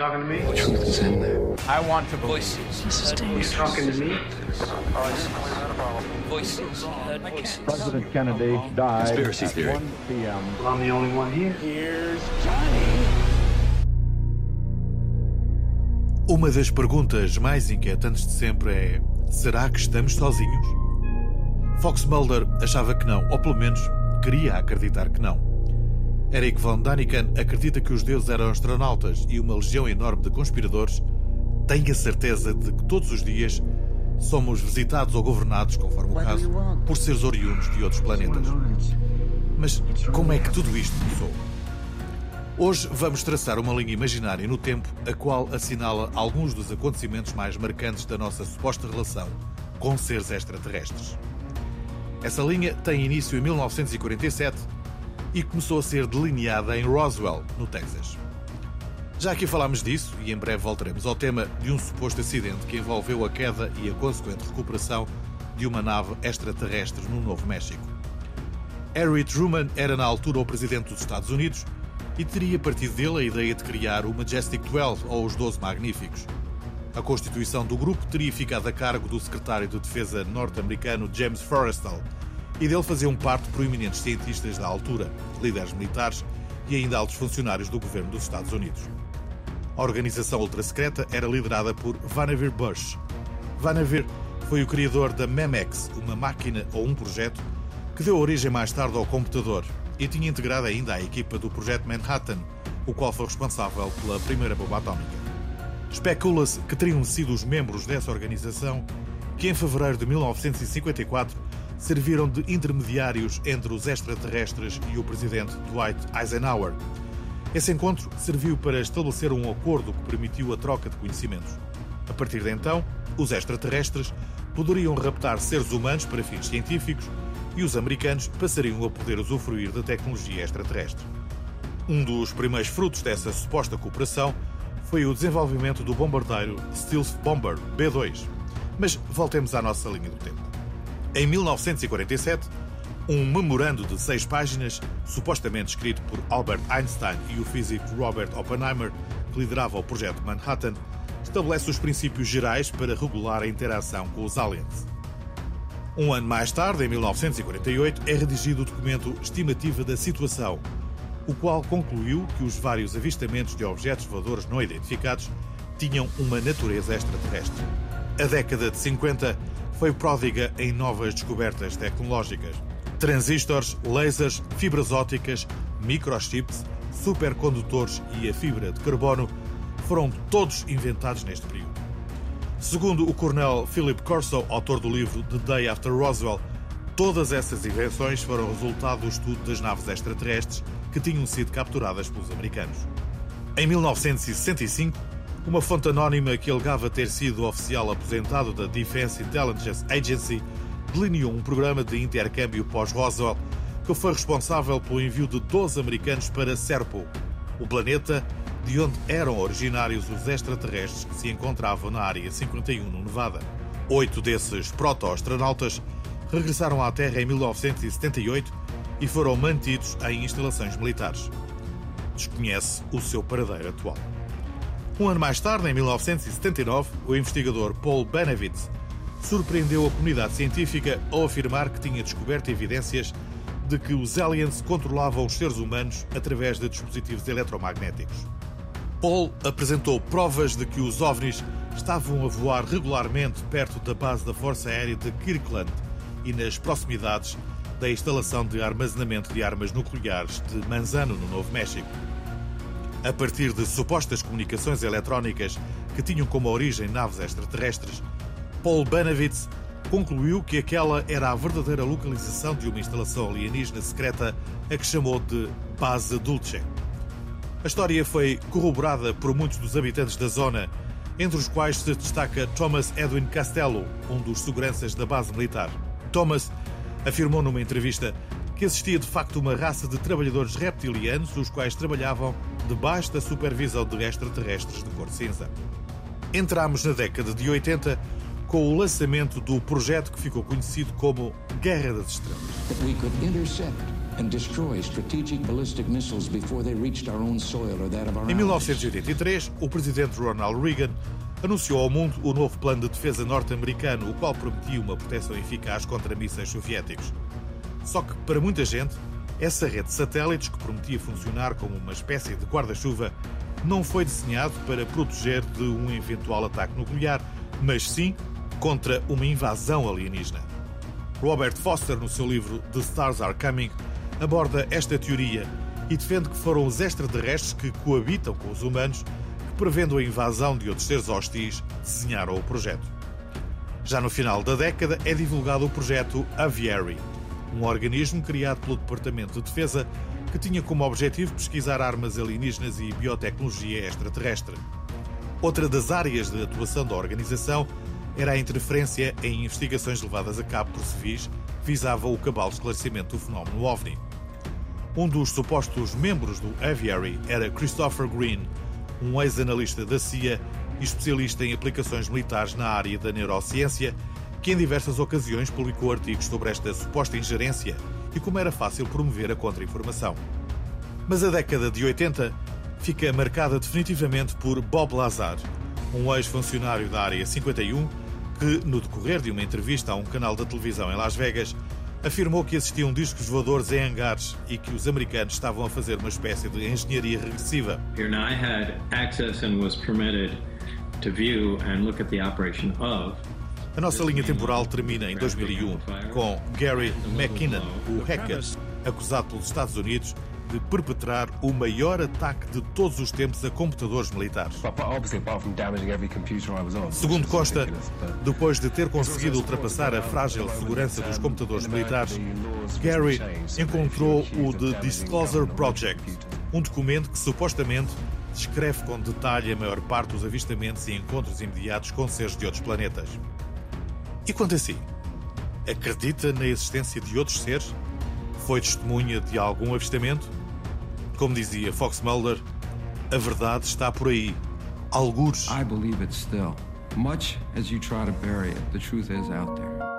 talking to me? The truth is in there. I want to voices. You talking to me? Voices. Voices. President Kennedy died Conspiracy at theory. 1 p.m. Well, I'm the only one here. Here's Johnny. Uma das perguntas mais inquietantes de sempre é: será que estamos sozinhos? Fox Mulder achava que não, ou pelo menos queria acreditar que não. Eric von Daniken acredita que os deuses eram astronautas e uma legião enorme de conspiradores tem a certeza de que todos os dias somos visitados ou governados, conforme o caso, por seres oriundos de outros planetas. Mas como é que tudo isto começou? Hoje vamos traçar uma linha imaginária no tempo, a qual assinala alguns dos acontecimentos mais marcantes da nossa suposta relação com seres extraterrestres. Essa linha tem início em 1947 e começou a ser delineada em Roswell, no Texas. Já aqui falámos disso e em breve voltaremos ao tema de um suposto acidente que envolveu a queda e a consequente recuperação de uma nave extraterrestre no Novo México. Harry Truman era na altura o presidente dos Estados Unidos e teria partido dele a ideia de criar o Majestic 12 ou os 12 Magníficos. A constituição do grupo teria ficado a cargo do secretário de Defesa norte-americano James Forrestal e dele faziam parte proeminentes cientistas da altura, líderes militares e ainda altos funcionários do governo dos Estados Unidos. A organização ultrasecreta era liderada por Vannevar Bush. Vannevar foi o criador da Memex, uma máquina ou um projeto que deu origem mais tarde ao computador e tinha integrado ainda a equipa do Projeto Manhattan, o qual foi responsável pela primeira bomba atómica. Especula-se que teriam sido os membros dessa organização que, em fevereiro de 1954, serviram de intermediários entre os extraterrestres e o presidente Dwight Eisenhower. Esse encontro serviu para estabelecer um acordo que permitiu a troca de conhecimentos. A partir de então, os extraterrestres poderiam raptar seres humanos para fins científicos e os americanos passariam a poder usufruir da tecnologia extraterrestre. Um dos primeiros frutos dessa suposta cooperação foi o desenvolvimento do bombardeiro Stealth Bomber B-2. Mas voltemos à nossa linha do tempo. Em 1947, um memorando de seis páginas, supostamente escrito por Albert Einstein e o físico Robert Oppenheimer, que liderava o projeto Manhattan, estabelece os princípios gerais para regular a interação com os aliens. Um ano mais tarde, em 1948, é redigido o documento Estimativa da Situação, o qual concluiu que os vários avistamentos de objetos voadores não identificados tinham uma natureza extraterrestre. A década de 50 foi pródiga em novas descobertas tecnológicas. Transistores, lasers, fibras ópticas, microchips, supercondutores e a fibra de carbono foram todos inventados neste período. Segundo o coronel Philip Corso, autor do livro The Day After Roswell, todas essas invenções foram resultado do estudo das naves extraterrestres que tinham sido capturadas pelos americanos. Em 1965, uma fonte anónima que alegava ter sido oficial aposentado da Defense Intelligence Agency delineou um programa de intercâmbio pós-Roswell que foi responsável pelo envio de 12 americanos para Serpo, o planeta de onde eram originários os extraterrestres que se encontravam na Área 51 no Nevada. Oito desses proto-astronautas regressaram à Terra em 1978 e foram mantidos em instalações militares. Desconhece o seu paradeiro atual. Um ano mais tarde, em 1979, o investigador Paul Benevitz surpreendeu a comunidade científica ao afirmar que tinha descoberto evidências de que os aliens controlavam os seres humanos através de dispositivos eletromagnéticos. Paul apresentou provas de que os OVNIs estavam a voar regularmente perto da base da Força Aérea de Kirkland e nas proximidades da instalação de armazenamento de armas nucleares de Manzano, no Novo México. A partir de supostas comunicações eletrónicas que tinham como origem naves extraterrestres, Paul Benevitz concluiu que aquela era a verdadeira localização de uma instalação alienígena secreta a que chamou de Base Dulce. A história foi corroborada por muitos dos habitantes da zona, entre os quais se destaca Thomas Edwin Castello, um dos seguranças da base militar. Thomas afirmou numa entrevista que existia de facto uma raça de trabalhadores reptilianos, os quais trabalhavam debaixo da supervisão de extraterrestres de cor cinza. Entramos na década de 80 com o lançamento do projeto que ficou conhecido como Guerra das Estrelas. Em allies. 1983, o presidente Ronald Reagan anunciou ao mundo o novo plano de defesa norte-americano, o qual prometia uma proteção eficaz contra mísseis soviéticos. Só que, para muita gente, essa rede de satélites, que prometia funcionar como uma espécie de guarda-chuva, não foi desenhado para proteger de um eventual ataque nuclear, mas sim contra uma invasão alienígena. Robert Foster, no seu livro The Stars Are Coming, aborda esta teoria e defende que foram os extraterrestres que coabitam com os humanos que, prevendo a invasão de outros seres hostis, desenharam o projeto. Já no final da década é divulgado o projeto Aviary, um organismo criado pelo Departamento de Defesa que tinha como objetivo pesquisar armas alienígenas e biotecnologia extraterrestre. Outra das áreas de atuação da organização era a interferência em investigações levadas a cabo por civis que visava o cabal esclarecimento do fenómeno OVNI. Um dos supostos membros do Aviary era Christopher Green, um ex-analista da CIA e especialista em aplicações militares na área da neurociência, que em diversas ocasiões publicou artigos sobre esta suposta ingerência e como era fácil promover a contra-informação. Mas a década de 80 fica marcada definitivamente por Bob Lazar, um ex-funcionário da Área 51 que, no decorrer de uma entrevista a um canal da televisão em Las Vegas, afirmou que existiam discos voadores em hangares e que os americanos estavam a fazer uma espécie de engenharia regressiva. Now I had access and was permitted to view and A nossa linha temporal termina em 2001 com Gary McKinnon, o hacker, acusado pelos Estados Unidos de perpetrar o maior ataque de todos os tempos a computadores militares. Segundo consta, depois de ter conseguido ultrapassar a frágil segurança dos computadores militares, Gary encontrou o The Disclosure Project, um documento que supostamente descreve com detalhe a maior parte dos avistamentos e encontros imediatos com seres de outros planetas. E quanto a si? Acredita na existência de outros seres? Foi testemunha de algum avistamento? Como dizia Fox Mulder, a verdade está por aí, algures. I believe it still. Much as you try to bury it, the truth is out there.